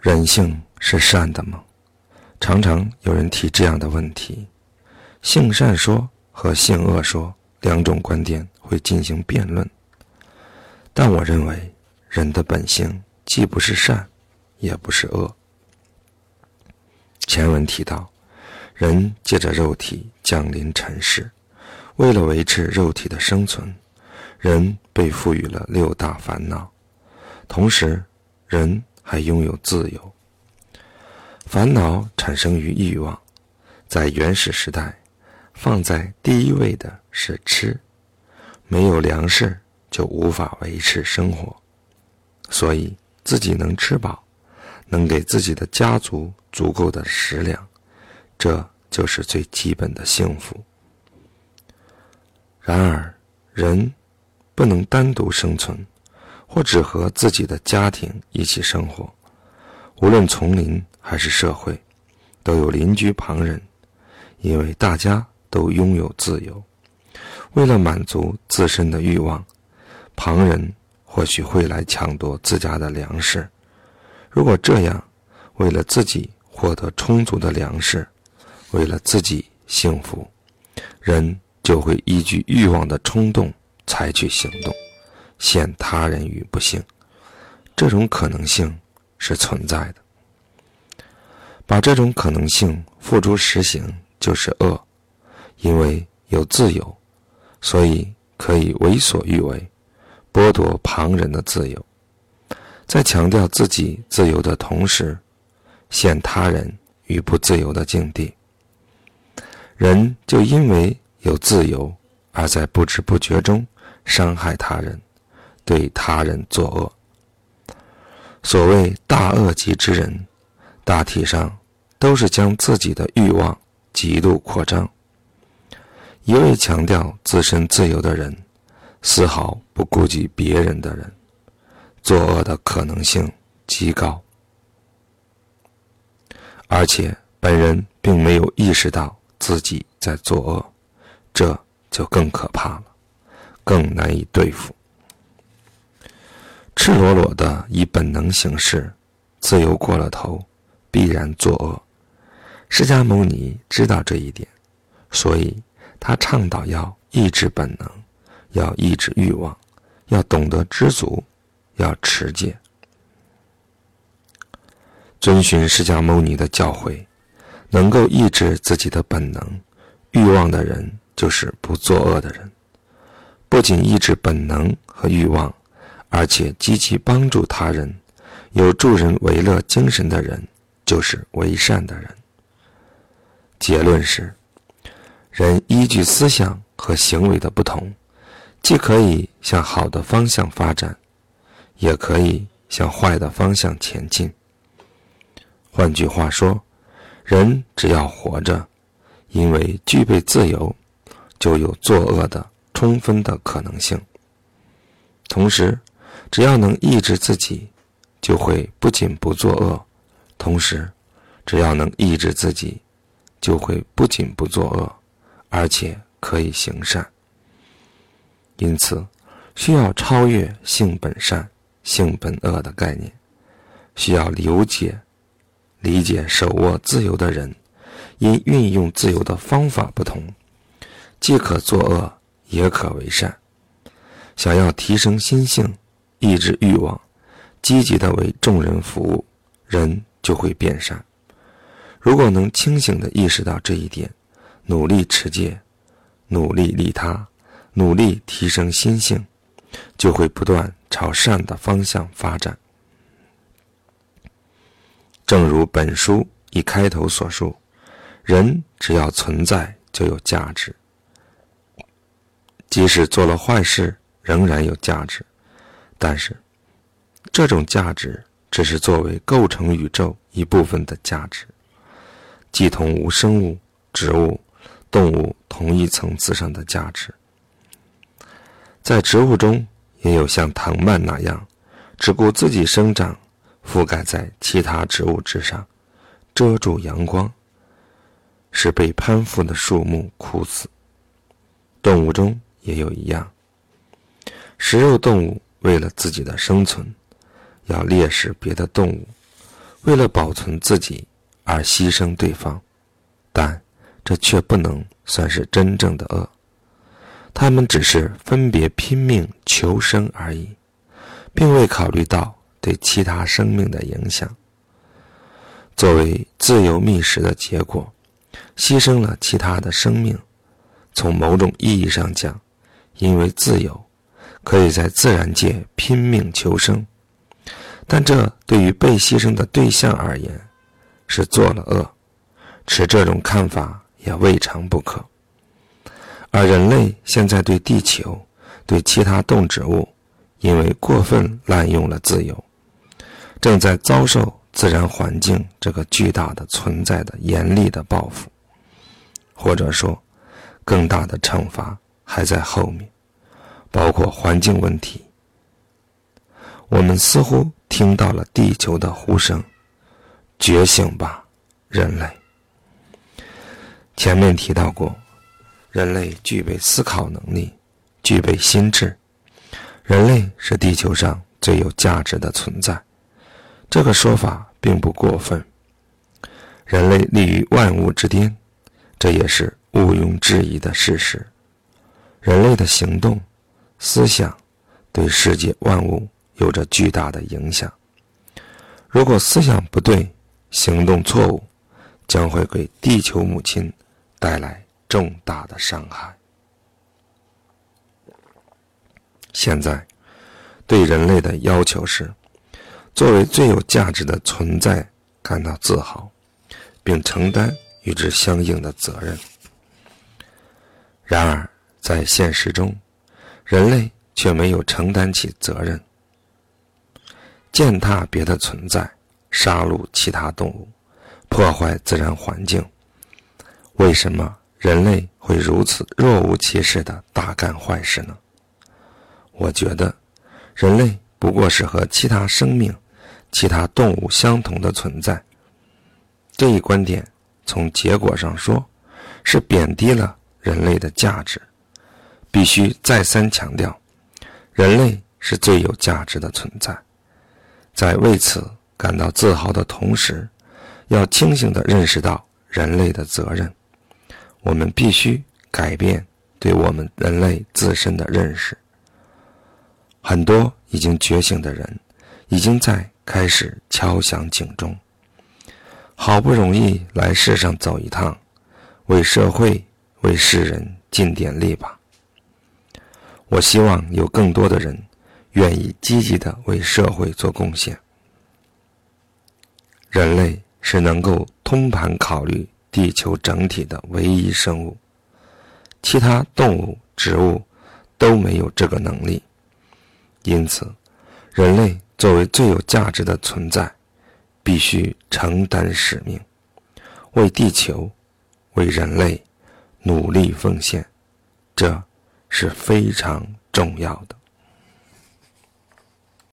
人性是善的吗？常常有人提这样的问题。性善说和性恶说两种观点会进行辩论，但我认为人的本性既不是善，也不是恶。前文提到，人借着肉体降临尘世，为了维持肉体的生存，人被赋予了六大烦恼，同时，人还拥有自由。烦恼产生于欲望，在原始时代。放在第一位的是吃，没有粮食就无法维持生活，所以自己能吃饱，能给自己的家族足够的食粮，这就是最基本的幸福。然而，人不能单独生存，或只和自己的家庭一起生活，无论丛林还是社会，都有邻居旁人，因为大家。都拥有自由。为了满足自身的欲望，旁人或许会来抢夺自家的粮食。如果这样，为了自己获得充足的粮食，为了自己幸福，人就会依据欲望的冲动采取行动，陷他人于不幸。这种可能性是存在的。把这种可能性付诸实行，就是恶。因为有自由，所以可以为所欲为，剥夺旁人的自由。在强调自己自由的同时，陷他人于不自由的境地。人就因为有自由，而在不知不觉中伤害他人，对他人作恶。所谓大恶极之人，大体上都是将自己的欲望极度扩张。一味强调自身自由的人，丝毫不顾及别人的人，作恶的可能性极高。而且本人并没有意识到自己在作恶，这就更可怕了，更难以对付。赤裸裸的以本能行事，自由过了头，必然作恶。释迦牟尼知道这一点，所以。他倡导要抑制本能，要抑制欲望，要懂得知足，要持戒，遵循释迦牟尼的教诲，能够抑制自己的本能、欲望的人，就是不作恶的人。不仅抑制本能和欲望，而且积极帮助他人，有助人为乐精神的人，就是为善的人。结论是。人依据思想和行为的不同，既可以向好的方向发展，也可以向坏的方向前进。换句话说，人只要活着，因为具备自由，就有作恶的充分的可能性。同时，只要能抑制自己，就会不仅不作恶，同时，只要能抑制自己，就会不仅不作恶。而且可以行善，因此需要超越性本善、性本恶的概念，需要理解、理解手握自由的人，因运用自由的方法不同，既可作恶，也可为善。想要提升心性，抑制欲望，积极的为众人服务，人就会变善。如果能清醒的意识到这一点。努力持戒，努力利他，努力提升心性，就会不断朝善的方向发展。正如本书一开头所述，人只要存在就有价值，即使做了坏事仍然有价值，但是这种价值只是作为构成宇宙一部分的价值，即同无生物、植物。动物同一层次上的价值，在植物中也有像藤蔓那样，只顾自己生长，覆盖在其他植物之上，遮住阳光，使被攀附的树木枯死。动物中也有一样，食肉动物为了自己的生存，要猎食别的动物，为了保存自己而牺牲对方，但这却不能算是真正的恶。他们只是分别拼命求生而已，并未考虑到对其他生命的影响。作为自由觅食的结果，牺牲了其他的生命。从某种意义上讲，因为自由，可以在自然界拼命求生，但这对于被牺牲的对象而言，是做了恶。持这种看法也未尝不可。而人类现在对地球、对其他动植物，因为过分滥用了自由，正在遭受自然环境这个巨大的存在的严厉的报复，或者说，更大的惩罚还在后面，包括环境问题。我们似乎听到了地球的呼声：“觉醒吧，人类！”前面提到过。人类具备思考能力，具备心智。人类是地球上最有价值的存在，这个说法并不过分。人类立于万物之巅，这也是毋庸置疑的事实。人类的行动、思想对世界万物有着巨大的影响。如果思想不对，行动错误，将会给地球母亲带来。重大的伤害。现在，对人类的要求是，作为最有价值的存在感到自豪，并承担与之相应的责任。然而，在现实中，人类却没有承担起责任，践踏别的存在，杀戮其他动物，破坏自然环境。为什么？人类会如此若无其事的大干坏事呢？我觉得，人类不过是和其他生命、其他动物相同的存在。这一观点从结果上说，是贬低了人类的价值。必须再三强调，人类是最有价值的存在。在为此感到自豪的同时，要清醒地认识到人类的责任。我们必须改变对我们人类自身的认识。很多已经觉醒的人，已经在开始敲响警钟。好不容易来世上走一趟，为社会、为世人尽点力吧。我希望有更多的人愿意积极的为社会做贡献。人类是能够通盘考虑。地球整体的唯一生物，其他动物、植物都没有这个能力。因此，人类作为最有价值的存在，必须承担使命，为地球、为人类努力奉献，这是非常重要的。